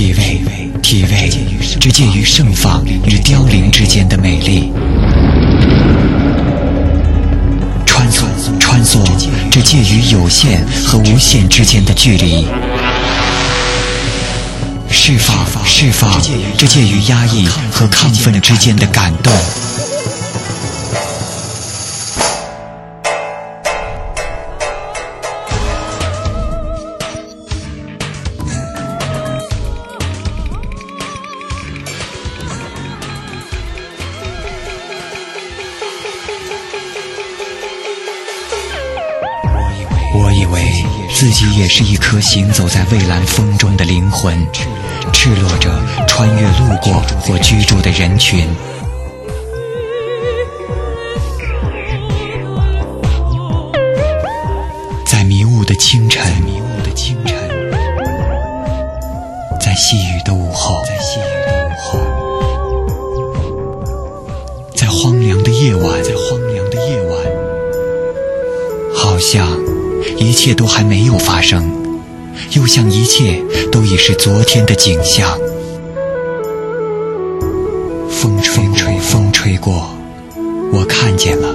体味，体味，这介于盛放与凋零之间的美丽。穿梭，穿梭，这介于有限和无限之间的距离。释放，释放，这介于压抑和亢奋之间的感动。一颗行走在蔚蓝风中的灵魂，赤裸着穿越路过或居住的人群。在迷雾的清晨，一切都还没有发生，又像一切都已是昨天的景象。风吹，风吹，风吹过，我看见了，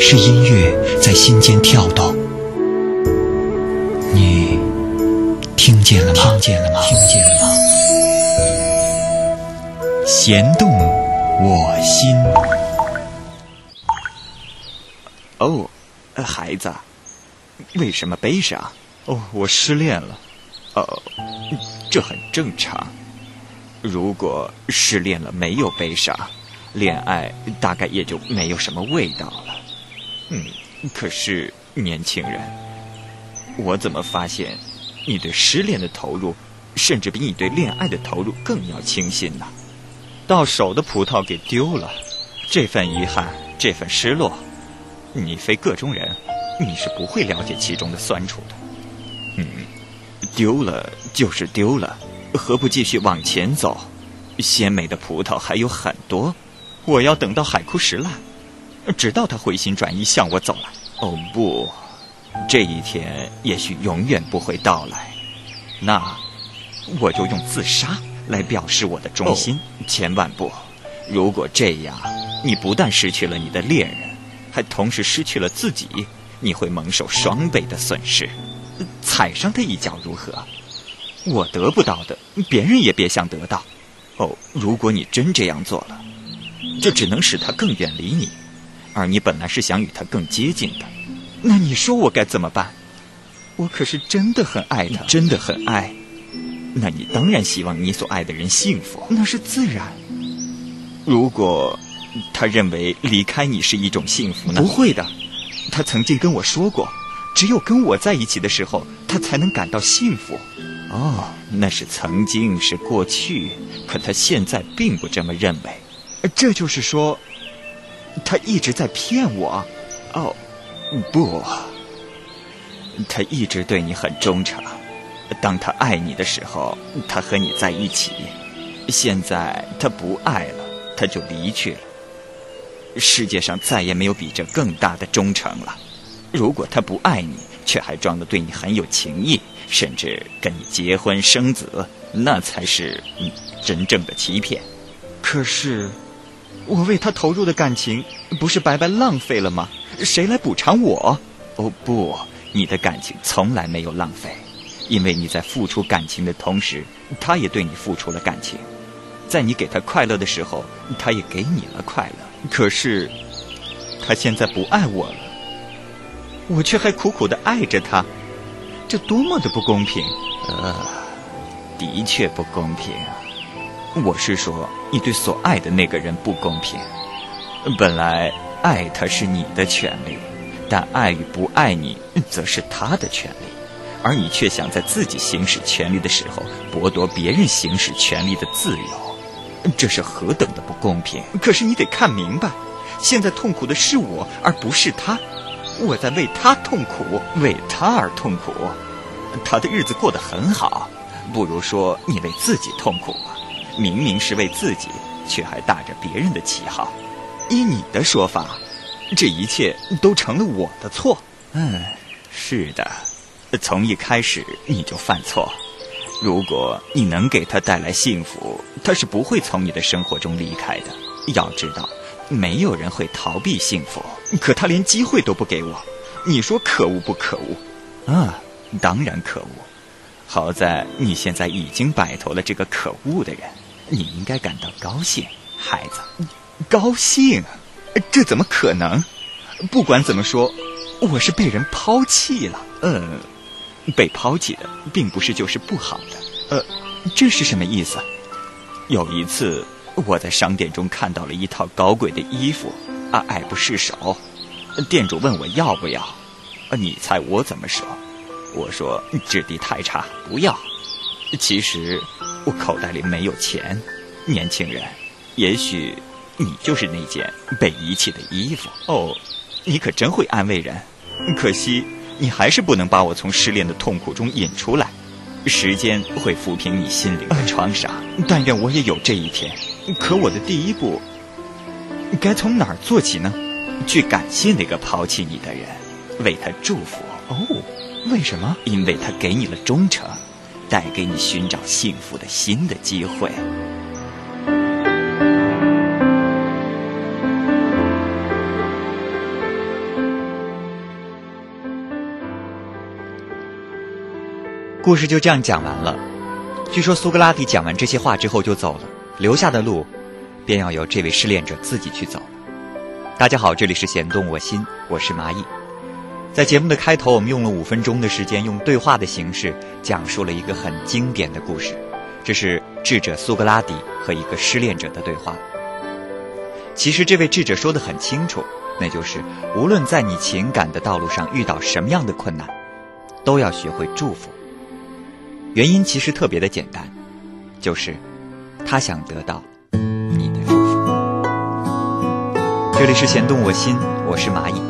是音乐在心间跳动。你听见了吗？听见了吗？听见了吗？弦动我心。哦，呃孩子，为什么悲伤？哦，我失恋了。哦，这很正常。如果失恋了没有悲伤，恋爱大概也就没有什么味道了。嗯，可是年轻人，我怎么发现你对失恋的投入，甚至比你对恋爱的投入更要倾心呢？到手的葡萄给丢了，这份遗憾，这份失落，你非个中人，你是不会了解其中的酸楚的。嗯，丢了就是丢了，何不继续往前走？鲜美的葡萄还有很多，我要等到海枯石烂，直到他回心转意向我走来。哦不，这一天也许永远不会到来，那我就用自杀来表示我的忠心。千万不，如果这样，你不但失去了你的恋人，还同时失去了自己，你会蒙受双倍的损失。踩上他一脚如何？我得不到的，别人也别想得到。哦，如果你真这样做了，这只能使他更远离你，而你本来是想与他更接近的。那你说我该怎么办？我可是真的很爱他，真的很爱。那你当然希望你所爱的人幸福，那是自然。如果他认为离开你是一种幸福呢？不会的，他曾经跟我说过，只有跟我在一起的时候，他才能感到幸福。哦，那是曾经，是过去，可他现在并不这么认为。这就是说，他一直在骗我。哦，不，他一直对你很忠诚。当他爱你的时候，他和你在一起；现在他不爱了，他就离去了。世界上再也没有比这更大的忠诚了。如果他不爱你，却还装得对你很有情意，甚至跟你结婚生子，那才是真正的欺骗。可是，我为他投入的感情不是白白浪费了吗？谁来补偿我？哦不，你的感情从来没有浪费，因为你在付出感情的同时，他也对你付出了感情。在你给他快乐的时候，他也给你了快乐。可是，他现在不爱我了。我却还苦苦的爱着他，这多么的不公平！呃，的确不公平。我是说，你对所爱的那个人不公平。本来爱他是你的权利，但爱与不爱你，则是他的权利，而你却想在自己行使权利的时候，剥夺别人行使权利的自由，这是何等的公平！可是你得看明白，现在痛苦的是我，而不是他。我在为他痛苦，为他而痛苦。他的日子过得很好，不如说你为自己痛苦吧。明明是为自己，却还打着别人的旗号。依你的说法，这一切都成了我的错。嗯，是的，从一开始你就犯错。如果你能给他带来幸福，他是不会从你的生活中离开的。要知道，没有人会逃避幸福，可他连机会都不给我。你说可恶不可恶？啊，当然可恶。好在你现在已经摆脱了这个可恶的人，你应该感到高兴，孩子。高兴？这怎么可能？不管怎么说，我是被人抛弃了。嗯。被抛弃的并不是就是不好的，呃，这是什么意思？有一次我在商店中看到了一套高贵的衣服，啊，爱不释手。店主问我要不要，你猜我怎么说？我说质地太差，不要。其实我口袋里没有钱。年轻人，也许你就是那件被遗弃的衣服。哦，你可真会安慰人。可惜。你还是不能把我从失恋的痛苦中引出来，时间会抚平你心灵的创伤，但愿我也有这一天。可我的第一步该从哪儿做起呢？去感谢那个抛弃你的人，为他祝福。哦，为什么？因为他给你了忠诚，带给你寻找幸福的新的机会。故事就这样讲完了。据说苏格拉底讲完这些话之后就走了，留下的路，便要由这位失恋者自己去走。大家好，这里是弦动我心，我是蚂蚁。在节目的开头，我们用了五分钟的时间，用对话的形式讲述了一个很经典的故事。这是智者苏格拉底和一个失恋者的对话。其实这位智者说的很清楚，那就是无论在你情感的道路上遇到什么样的困难，都要学会祝福。原因其实特别的简单，就是他想得到你的祝福。这里是弦动我心，我是蚂蚁。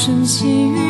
声细语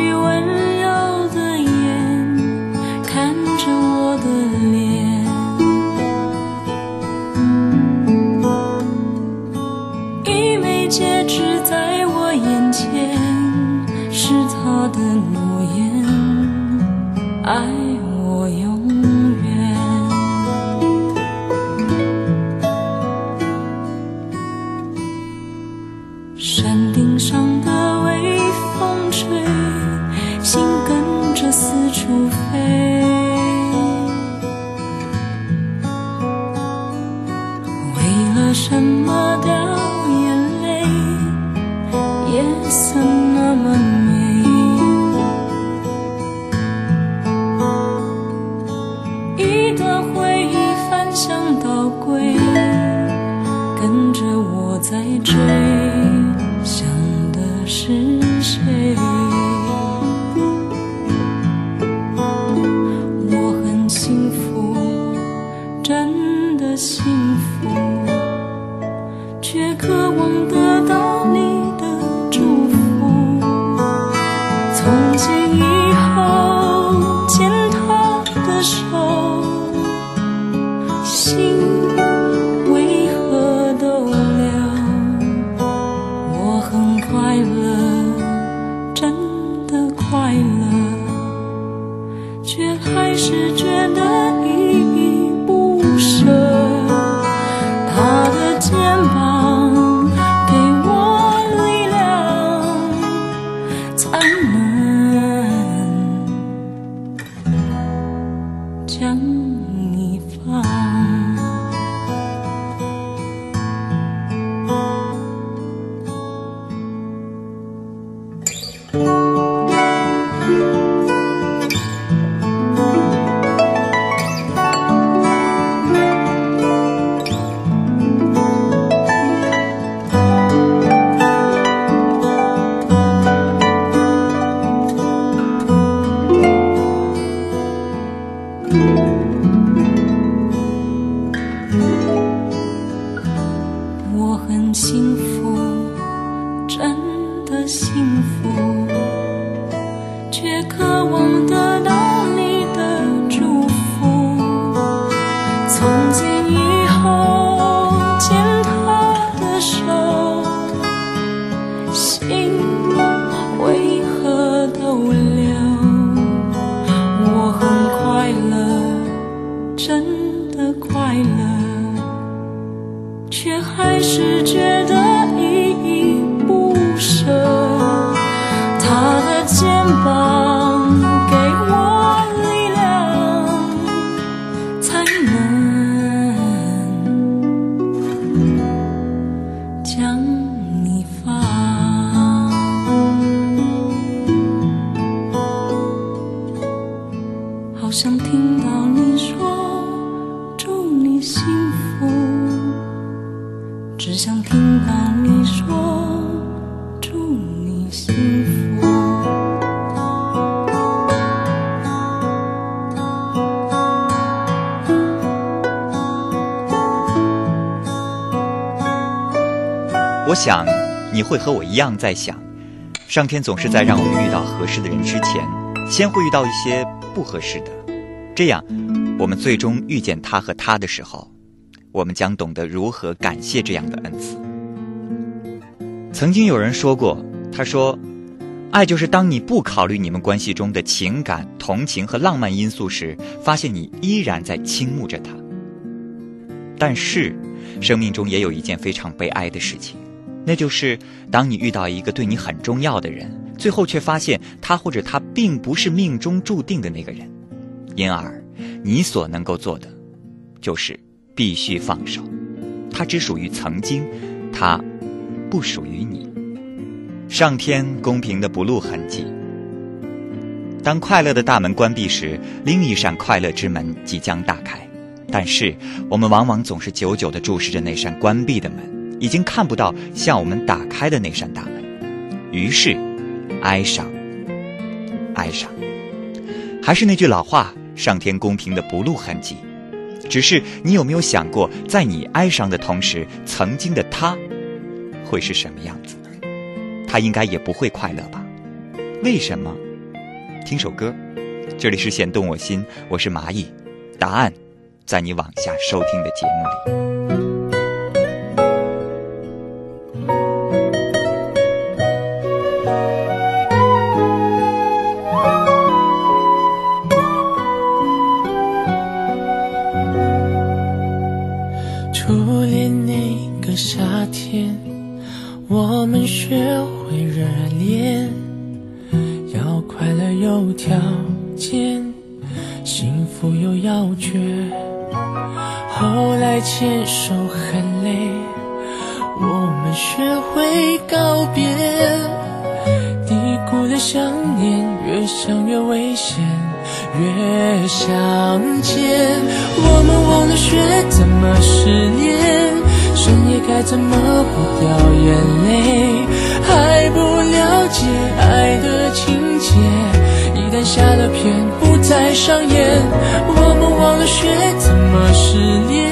觉得依依不舍。他的肩膀会和我一样在想，上天总是在让我们遇到合适的人之前，先会遇到一些不合适的，这样我们最终遇见他和他的时候，我们将懂得如何感谢这样的恩赐。曾经有人说过，他说，爱就是当你不考虑你们关系中的情感、同情和浪漫因素时，发现你依然在倾慕着他。但是，生命中也有一件非常悲哀的事情。那就是，当你遇到一个对你很重要的人，最后却发现他或者他并不是命中注定的那个人，因而你所能够做的，就是必须放手。他只属于曾经，他不属于你。上天公平的不露痕迹。当快乐的大门关闭时，另一扇快乐之门即将打开，但是我们往往总是久久地注视着那扇关闭的门。已经看不到向我们打开的那扇大门，于是，哀伤，哀伤。还是那句老话：上天公平的不露痕迹。只是你有没有想过，在你哀伤的同时，曾经的他，会是什么样子？他应该也不会快乐吧？为什么？听首歌，这里是弦动我心，我是蚂蚁，答案在你往下收听的节目里。条件，幸福有要诀。后来牵手很累，我们学会告别，低估的想念，越想越危险。越想见，我们忘了学怎么失恋，深夜该怎么不掉眼泪，还不了解爱的情，下了片不再上演。我们忘了学怎么失恋，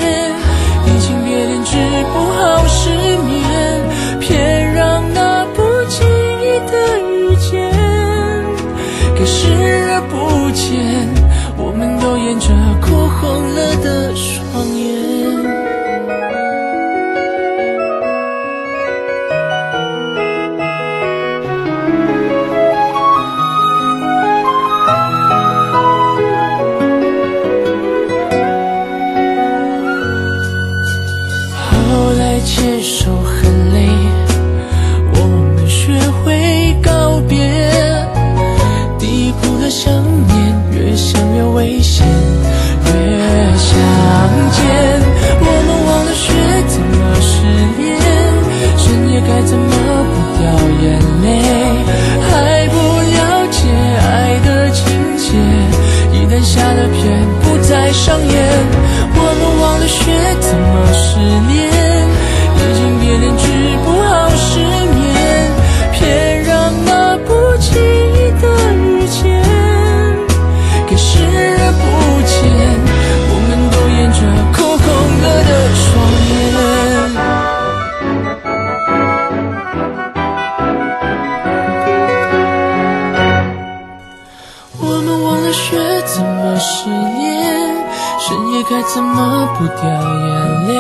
怎么不掉眼泪，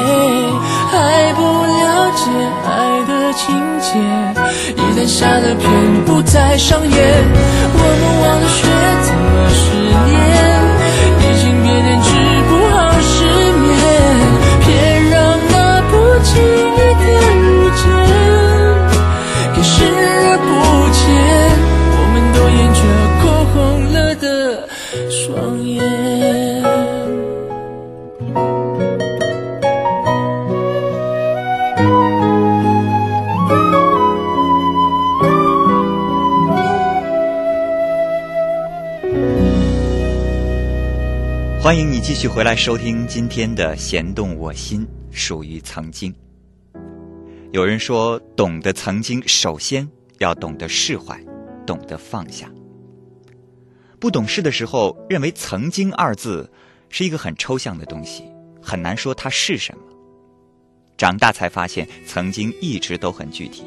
还不了解爱的情节，一旦下了片不再上演，我们忘了学回来收听今天的《弦动我心》，属于曾经。有人说，懂得曾经，首先要懂得释怀，懂得放下。不懂事的时候，认为“曾经”二字是一个很抽象的东西，很难说它是什么。长大才发现，曾经一直都很具体。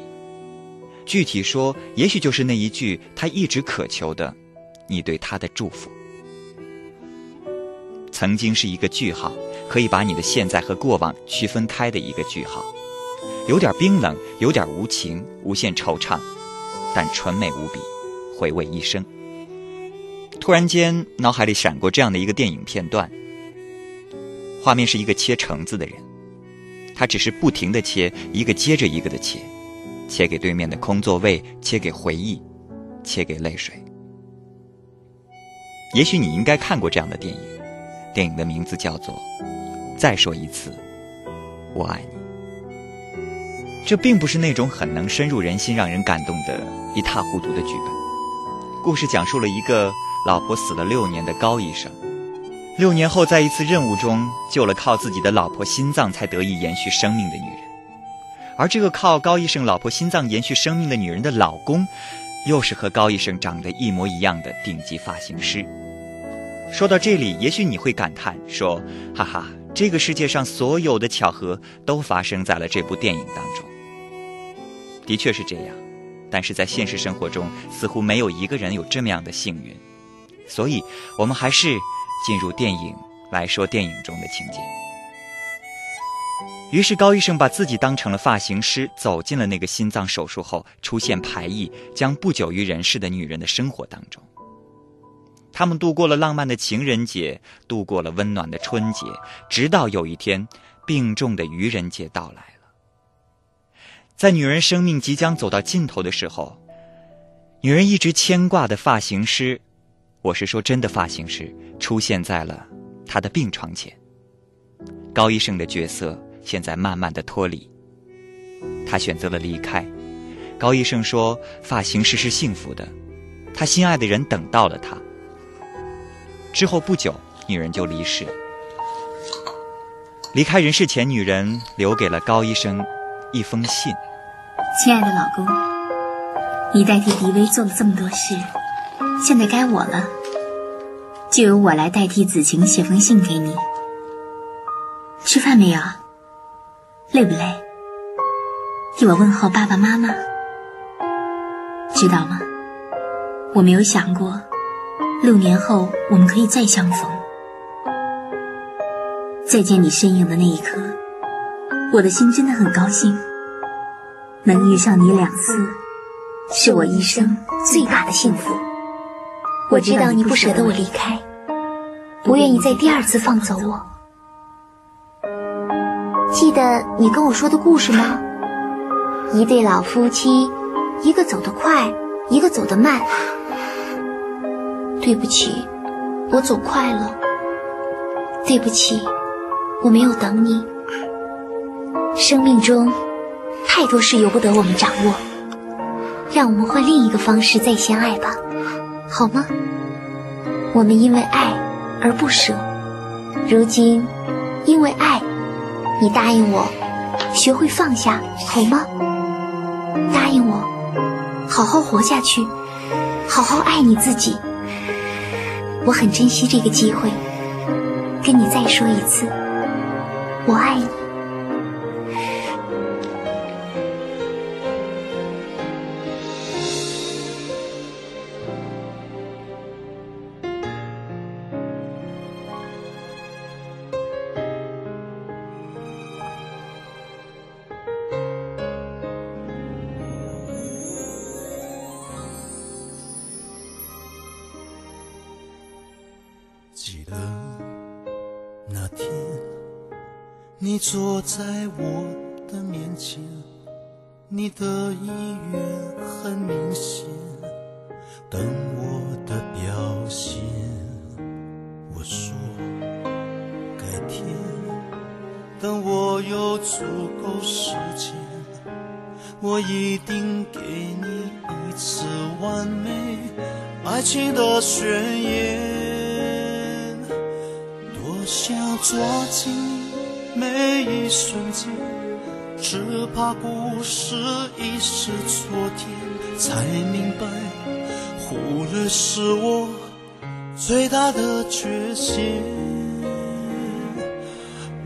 具体说，也许就是那一句他一直渴求的，你对他的祝福。曾经是一个句号，可以把你的现在和过往区分开的一个句号，有点冰冷，有点无情，无限惆怅，但纯美无比，回味一生。突然间，脑海里闪过这样的一个电影片段，画面是一个切橙子的人，他只是不停的切，一个接着一个的切，切给对面的空座位，切给回忆，切给泪水。也许你应该看过这样的电影。电影的名字叫做《再说一次，我爱你》。这并不是那种很能深入人心、让人感动的一塌糊涂的剧本。故事讲述了一个老婆死了六年的高医生，六年后在一次任务中救了靠自己的老婆心脏才得以延续生命的女人，而这个靠高医生老婆心脏延续生命的女人的老公，又是和高医生长得一模一样的顶级发型师。说到这里，也许你会感叹说：“哈哈，这个世界上所有的巧合都发生在了这部电影当中。”的确是这样，但是在现实生活中，似乎没有一个人有这么样的幸运。所以，我们还是进入电影来说电影中的情节。于是，高医生把自己当成了发型师，走进了那个心脏手术后出现排异、将不久于人世的女人的生活当中。他们度过了浪漫的情人节，度过了温暖的春节，直到有一天，病重的愚人节到来了。在女人生命即将走到尽头的时候，女人一直牵挂的发型师，我是说真的发型师，出现在了她的病床前。高医生的角色现在慢慢的脱离，他选择了离开。高医生说：“发型师是幸福的，他心爱的人等到了他。”之后不久，女人就离世。离开人世前，女人留给了高医生一封信：“亲爱的老公，你代替迪威做了这么多事，现在该我了，就由我来代替子晴写封信给你。吃饭没有？累不累？替我问候爸爸妈妈。知道吗？我没有想过。”六年后，我们可以再相逢。再见你身影的那一刻，我的心真的很高兴。能遇上你两次，是我一生最大的幸福。我知道你不舍得我离开，不愿意再第二次放走我。记得你跟我说的故事吗？一对老夫妻，一个走得快，一个走得慢。对不起，我走快了。对不起，我没有等你。生命中太多事由不得我们掌握，让我们换另一个方式再相爱吧，好吗？我们因为爱而不舍，如今因为爱，你答应我学会放下，好吗？答应我，好好活下去，好好爱你自己。我很珍惜这个机会，跟你再说一次，我爱你。在我的面前，你的意愿很明显，等我的表现。我说改天，等我有足够时间，我一定给你一次完美爱情的宣言。一瞬间，只怕故事已是昨天，才明白忽略是我最大的缺陷。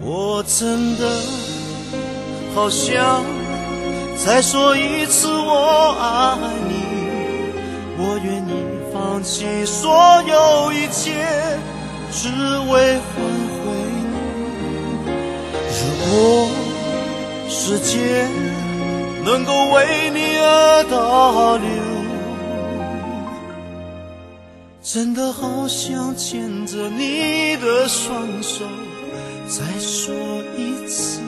我真的好想再说一次我爱你，我愿意放弃所有一切，只为换。若时间能够为你而倒流，真的好想牵着你的双手，再说一次，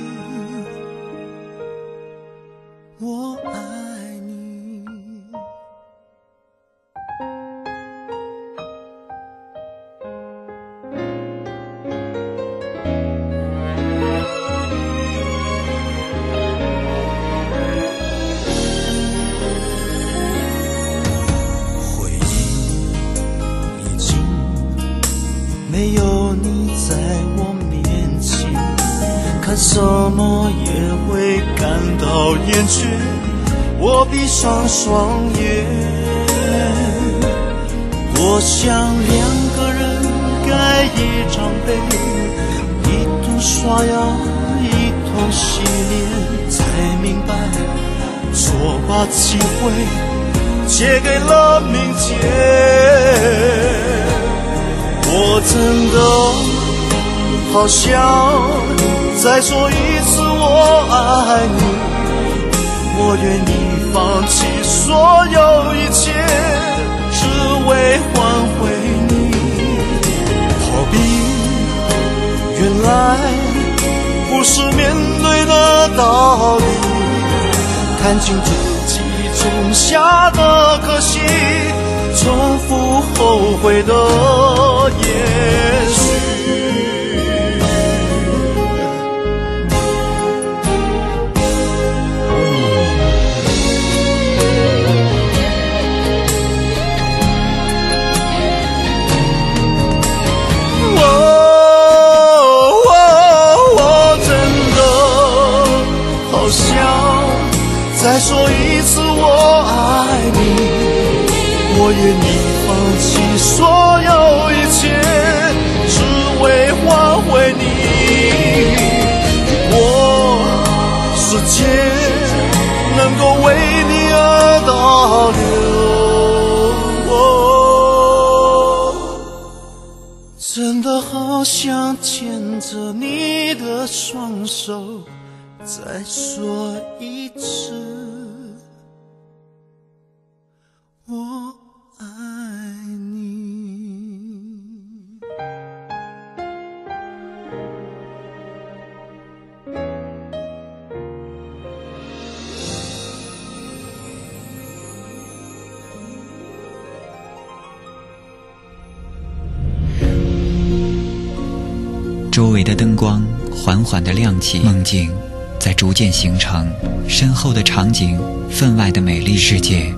双眼，多想两个人盖一张被，一同刷牙，一同洗脸，才明白错把机会。借给了明天。我真的好想再说一次我爱你，我愿意放弃所有一切，只为换回你。逃避原来不是面对的道理，看清自己种下的可惜，重复后悔的也许。愿意放弃所有一切，只为换回你。我世界能够为你而倒流。真的好想牵着你的双手，再说周围的灯光缓缓的亮起，梦境在逐渐形成，身后的场景，分外的美丽，世界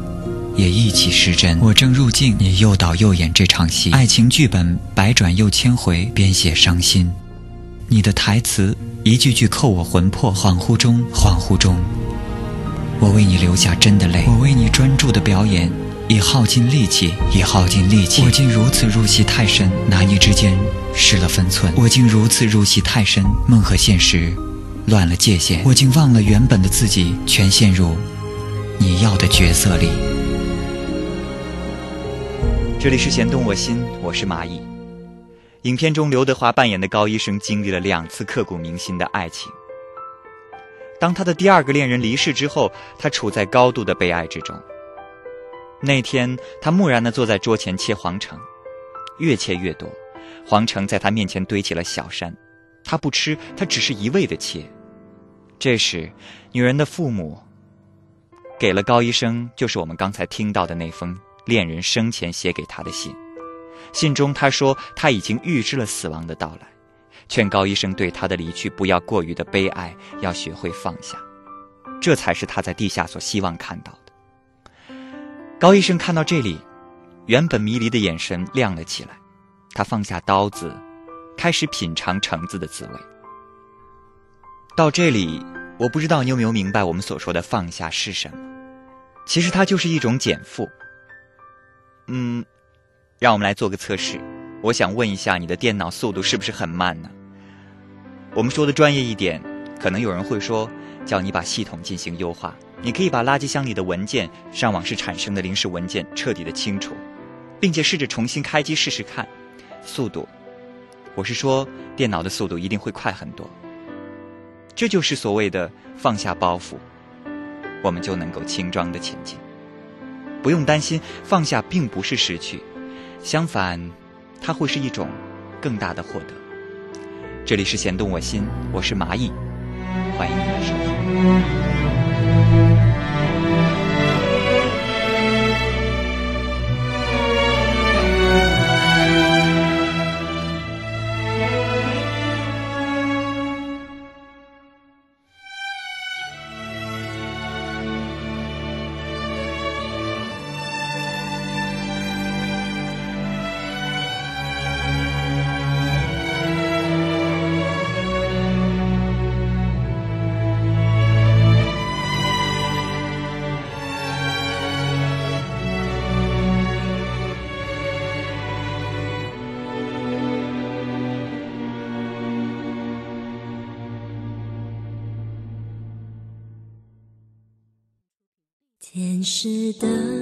也一起失真。我正入镜，你又导又演这场戏，爱情剧本百转又千回，编写伤心。你的台词一句句扣我魂魄，恍惚中，恍惚中，我为你流下真的泪，我为你专注的表演。已耗尽力气，已耗尽力气。我竟如此入戏太深，拿捏之间失了分寸。我竟如此入戏太深，梦和现实乱了界限。我竟忘了原本的自己，全陷入你要的角色里。这里是弦动我心，我是蚂蚁。影片中，刘德华扮演的高医生经历了两次刻骨铭心的爱情。当他的第二个恋人离世之后，他处在高度的悲哀之中。那天，他木然地坐在桌前切黄橙，越切越多，黄橙在他面前堆起了小山。他不吃，他只是一味的切。这时，女人的父母给了高医生，就是我们刚才听到的那封恋人生前写给他的信。信中他说他已经预知了死亡的到来，劝高医生对他的离去不要过于的悲哀，要学会放下。这才是他在地下所希望看到的。高医生看到这里，原本迷离的眼神亮了起来，他放下刀子，开始品尝橙子的滋味。到这里，我不知道你有没有明白我们所说的放下是什么？其实它就是一种减负。嗯，让我们来做个测试。我想问一下，你的电脑速度是不是很慢呢？我们说的专业一点，可能有人会说，叫你把系统进行优化。你可以把垃圾箱里的文件、上网时产生的临时文件彻底的清除，并且试着重新开机试试看，速度。我是说，电脑的速度一定会快很多。这就是所谓的放下包袱，我们就能够轻装的前进。不用担心，放下并不是失去，相反，它会是一种更大的获得。这里是弦动我心，我是蚂蚁，欢迎您的收听。是的。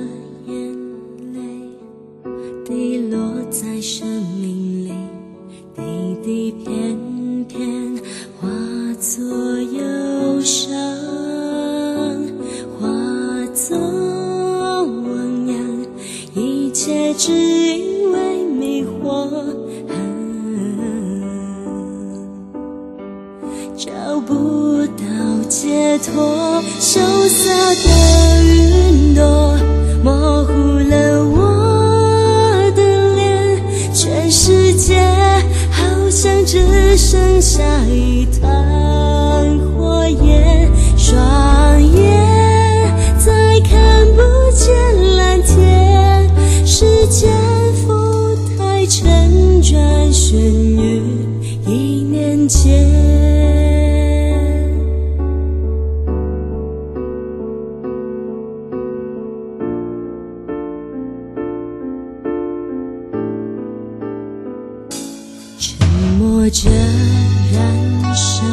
这燃烧，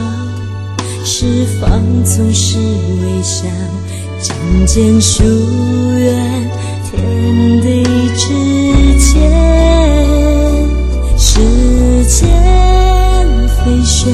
释放总是微笑，渐渐疏远，天地之间，时间飞旋，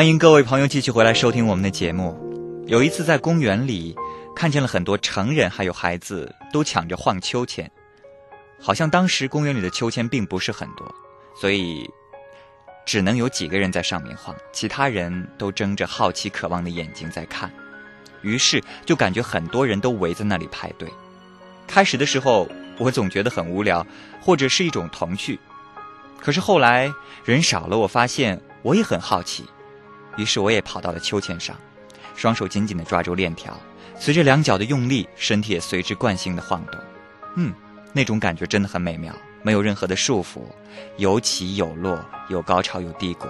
欢迎各位朋友继续回来收听我们的节目。有一次在公园里，看见了很多成人还有孩子都抢着晃秋千，好像当时公园里的秋千并不是很多，所以只能有几个人在上面晃，其他人都睁着好奇渴望的眼睛在看。于是就感觉很多人都围在那里排队。开始的时候，我总觉得很无聊，或者是一种童趣。可是后来人少了，我发现我也很好奇，于是我也跑到了秋千上，双手紧紧地抓住链条，随着两脚的用力，身体也随之惯性的晃动。嗯，那种感觉真的很美妙，没有任何的束缚，有起有落，有高潮有低谷。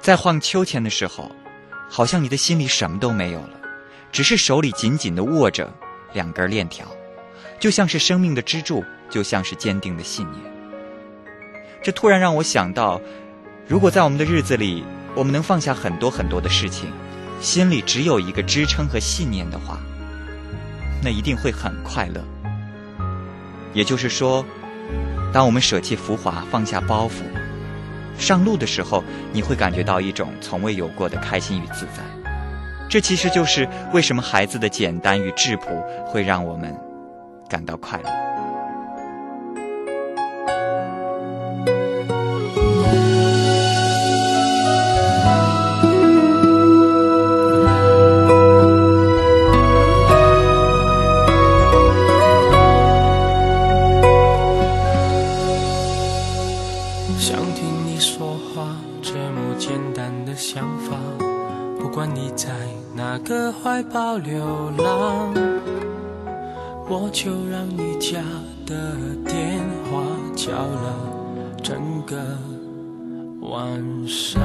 在晃秋千的时候，好像你的心里什么都没有了。只是手里紧紧地握着两根链条，就像是生命的支柱，就像是坚定的信念。这突然让我想到，如果在我们的日子里，我们能放下很多很多的事情，心里只有一个支撑和信念的话，那一定会很快乐。也就是说，当我们舍弃浮华，放下包袱，上路的时候，你会感觉到一种从未有过的开心与自在。这其实就是为什么孩子的简单与质朴会让我们感到快乐。流浪，我就让你家的电话叫了整个晚上。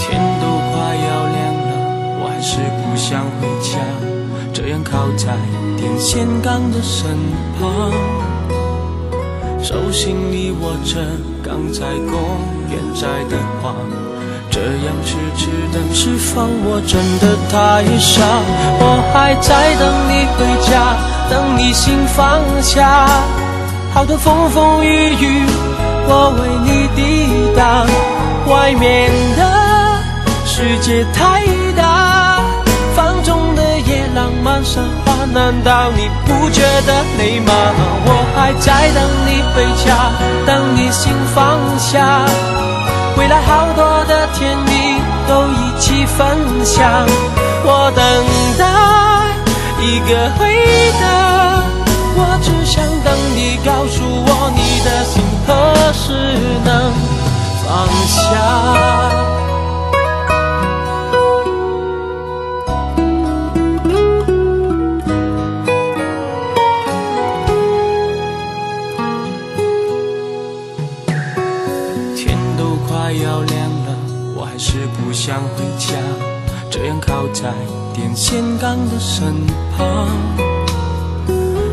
天都快要亮了，我还是不想回家，这样靠在电线杆的身旁，手心里握着刚在公园摘的花，这样痴痴等释放我真的太傻？我还在等你回家，等你心放下，好多风风雨雨，我为你抵挡，外面的。世界太大，放纵的夜浪漫盛华，难道你不觉得累吗？我还在等你回家，等你心放下，未来好多的甜蜜都一起分享。我等待一个回答，我只想等你告诉我你的心何时能放下。想回家，这样靠在电线杆的身旁，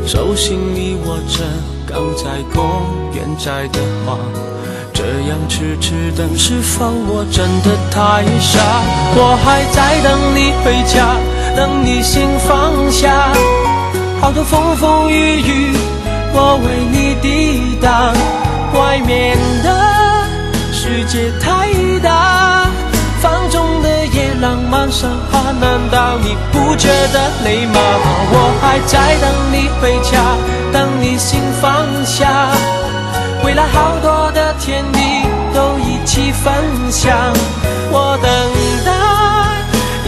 手心里握着刚在公园摘的花，这样痴痴等，是否我真的太傻？我还在等你回家，等你心放下，好多风风雨雨，我为你抵挡，外面的。世界太大，漫盛华，难道你不觉得累吗？我还在等你回家，等你心放下，未来好多的甜蜜都一起分享。我等待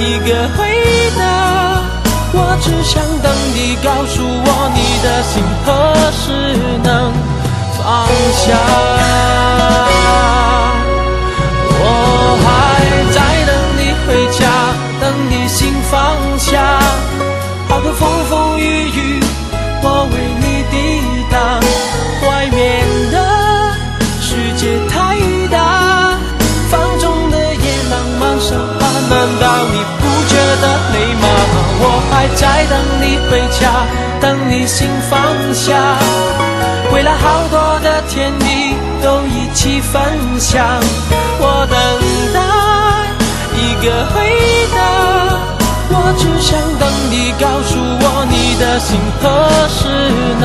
一个回答，我只想等你告诉我你的心何时能放下。家，等你心放下，好多风风雨雨，我为你抵挡。外面的世界太大，放纵的夜浪漫盛华，难道你不觉得累吗？我还在等你回家，等你心放下，未来好多的甜蜜都一起分享。我等待个回答，我只想等你告诉我，你的心何时能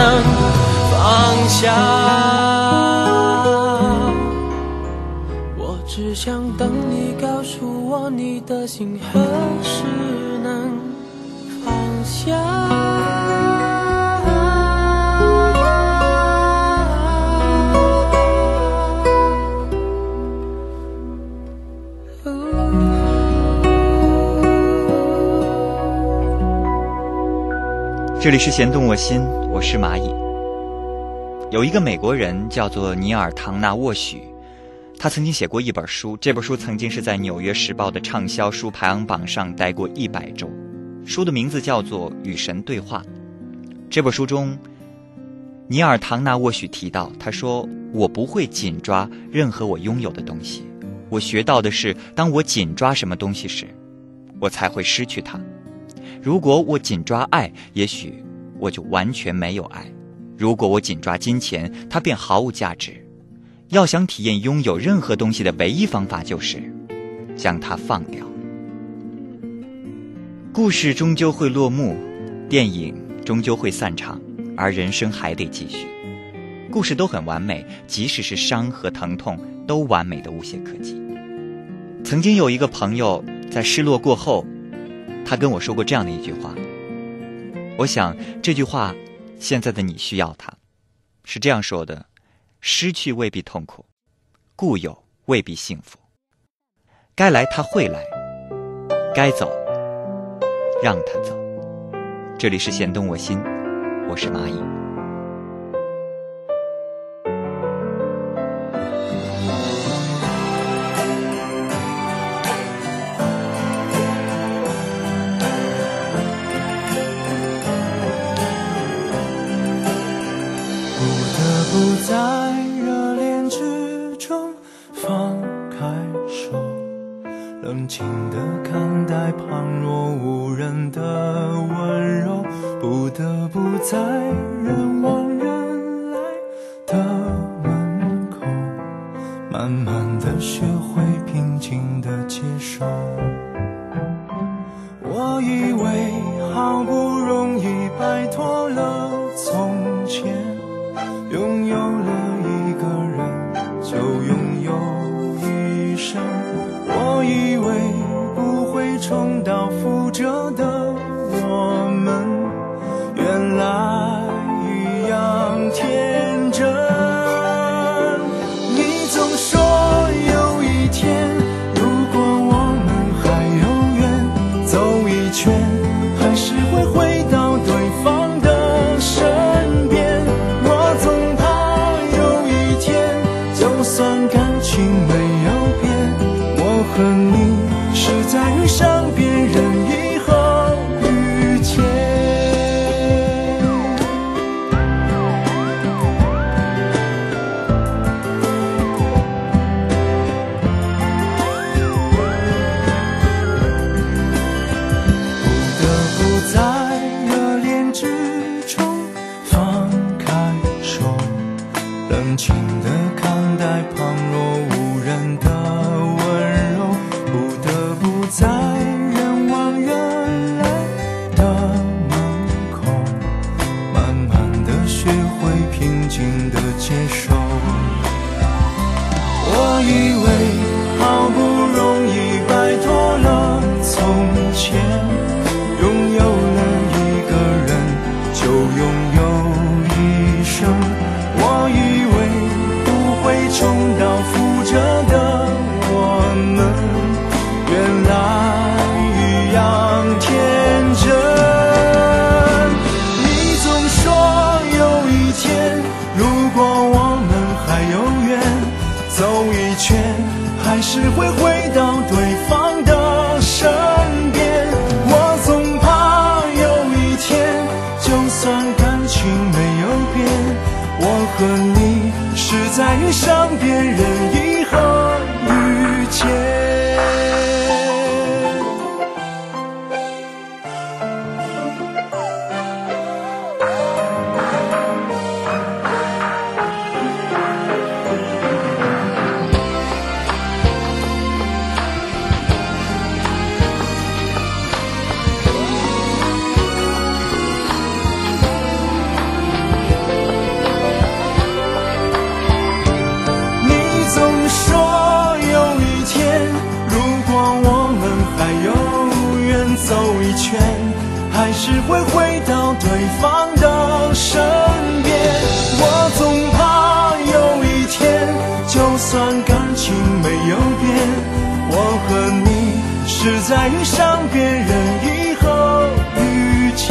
放下？我只想等你告诉我，你的心何时能放下？这里是弦动我心，我是蚂蚁。有一个美国人叫做尼尔·唐纳沃许，他曾经写过一本书，这本书曾经是在《纽约时报》的畅销书排行榜上待过一百周。书的名字叫做《与神对话》。这本书中，尼尔·唐纳沃许提到，他说：“我不会紧抓任何我拥有的东西，我学到的是，当我紧抓什么东西时，我才会失去它。”如果我紧抓爱，也许我就完全没有爱；如果我紧抓金钱，它便毫无价值。要想体验拥有任何东西的唯一方法，就是将它放掉。故事终究会落幕，电影终究会散场，而人生还得继续。故事都很完美，即使是伤和疼痛，都完美的无懈可击。曾经有一个朋友在失落过后。他跟我说过这样的一句话，我想这句话，现在的你需要他，是这样说的：失去未必痛苦，固有未必幸福。该来他会来，该走让他走。这里是弦动我心，我是蚂蚁。静地看待旁若无人的温柔，不得不在人往人来的门口，慢慢的学。感情没有变我和你是在遇上别人以后遇见只会回到对方的身边。我总怕有一天，就算感情没有变，我和你是在遇上别人以后遇见。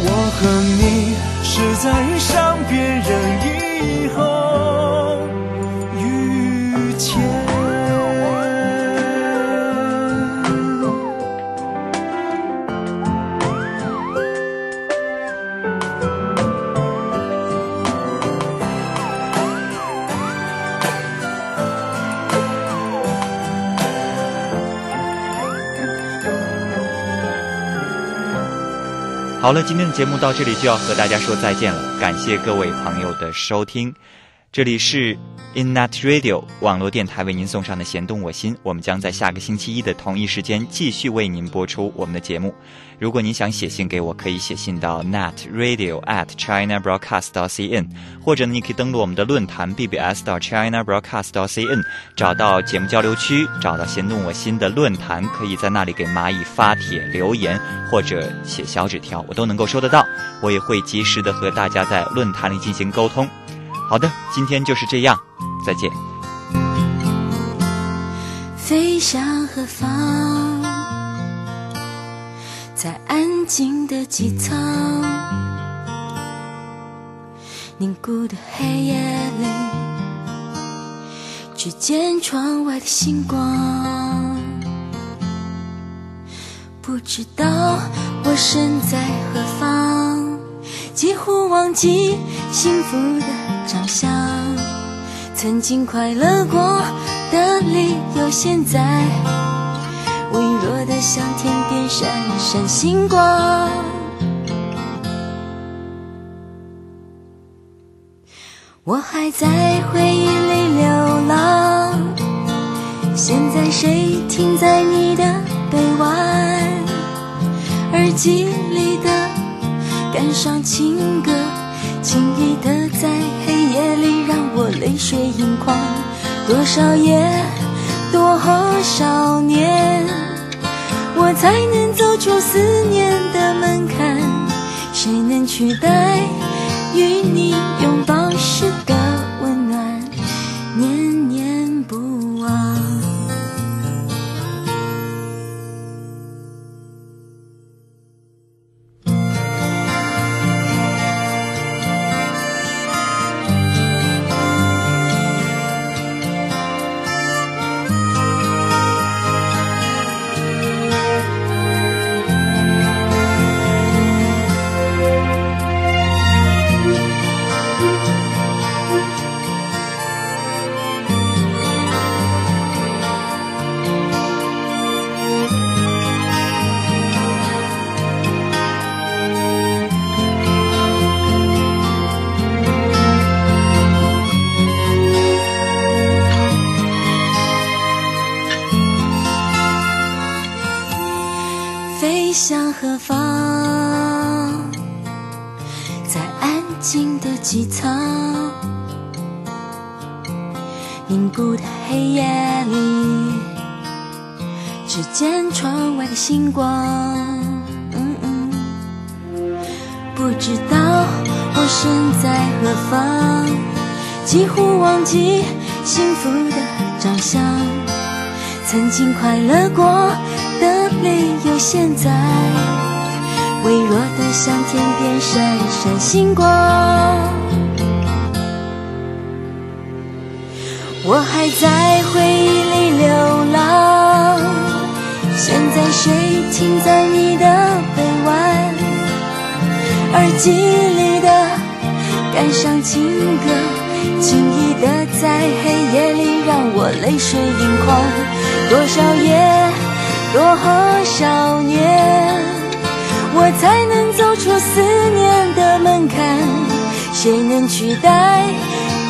我和你是在遇上别人以好了，今天的节目到这里就要和大家说再见了，感谢各位朋友的收听，这里是。Innet Radio 网络电台为您送上的《弦动我心》，我们将在下个星期一的同一时间继续为您播出我们的节目。如果您想写信给我，可以写信到 net radio at china broadcast dot cn，或者呢，你可以登录我们的论坛 bbs 到 china broadcast dot cn，找到节目交流区，找到《弦动我心》的论坛，可以在那里给蚂蚁发帖留言或者写小纸条，我都能够收得到，我也会及时的和大家在论坛里进行沟通。好的，今天就是这样，再见。飞向何方？在安静的机舱，凝固的黑夜里，只见窗外的星光。不知道我身在何方，几乎忘记幸福的。长相，曾经快乐过的理由，现在微弱的像天边闪闪星光。我还在回忆里流浪，现在谁停在你的臂弯？耳机里的感伤情歌。轻易的在黑夜里让我泪水盈眶，多少夜，多少年，我才能走出思念的门槛？谁能取代与你拥抱时身在何方，几乎忘记幸福的长相，曾经快乐过。的理由，现在微弱的像天边闪闪星光。我还在回忆里流浪，现在谁停在你的臂弯？耳机里的感伤情歌，轻易的在黑夜里让我泪水盈眶。多少夜。多少年，我才能走出思念的门槛？谁能取代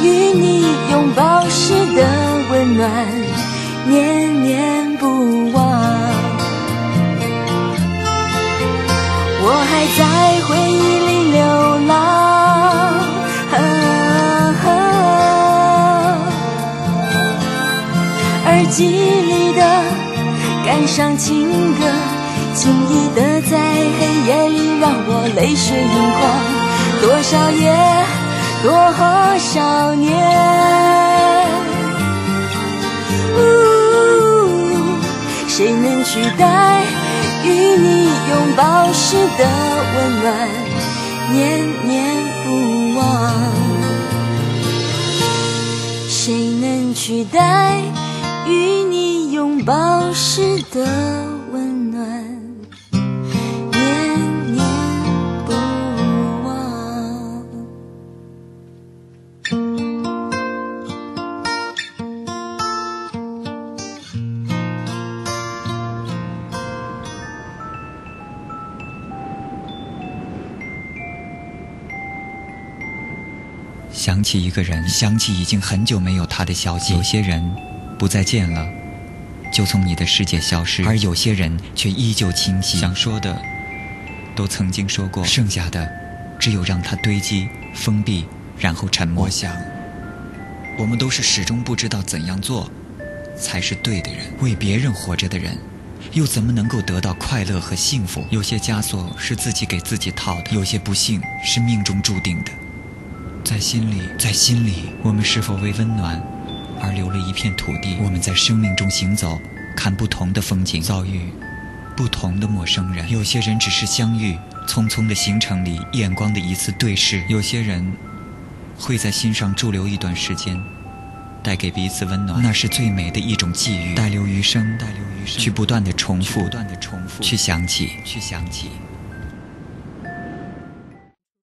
与你拥抱时的温暖，念念不忘？我还在回忆里流浪，耳机里的。感伤情歌，轻易的在黑夜里让我泪水盈眶，多少夜，多少年。谁能取代与你拥抱时的温暖，念念的温暖，念念不忘？想起一个人，想起已经很久没有他的消息。有些人不再见了，就从你的世界消失；而有些人却依旧清晰。想说的都曾经说过，剩下的只有让它堆积、封闭，然后沉默。我想，我们都是始终不知道怎样做才是对的人。为别人活着的人，又怎么能够得到快乐和幸福？有些枷锁是自己给自己套的，有些不幸是命中注定的。在心里，在心里，我们是否为温暖而留了一片土地？我们在生命中行走，看不同的风景，遭遇不同的陌生人。有些人只是相遇，匆匆的行程里，眼光的一次对视；有些人会在心上驻留一段时间，带给彼此温暖。那是最美的一种际遇，带留余生，带留余生，去不断的重复，不断的重复，去想起，去想起。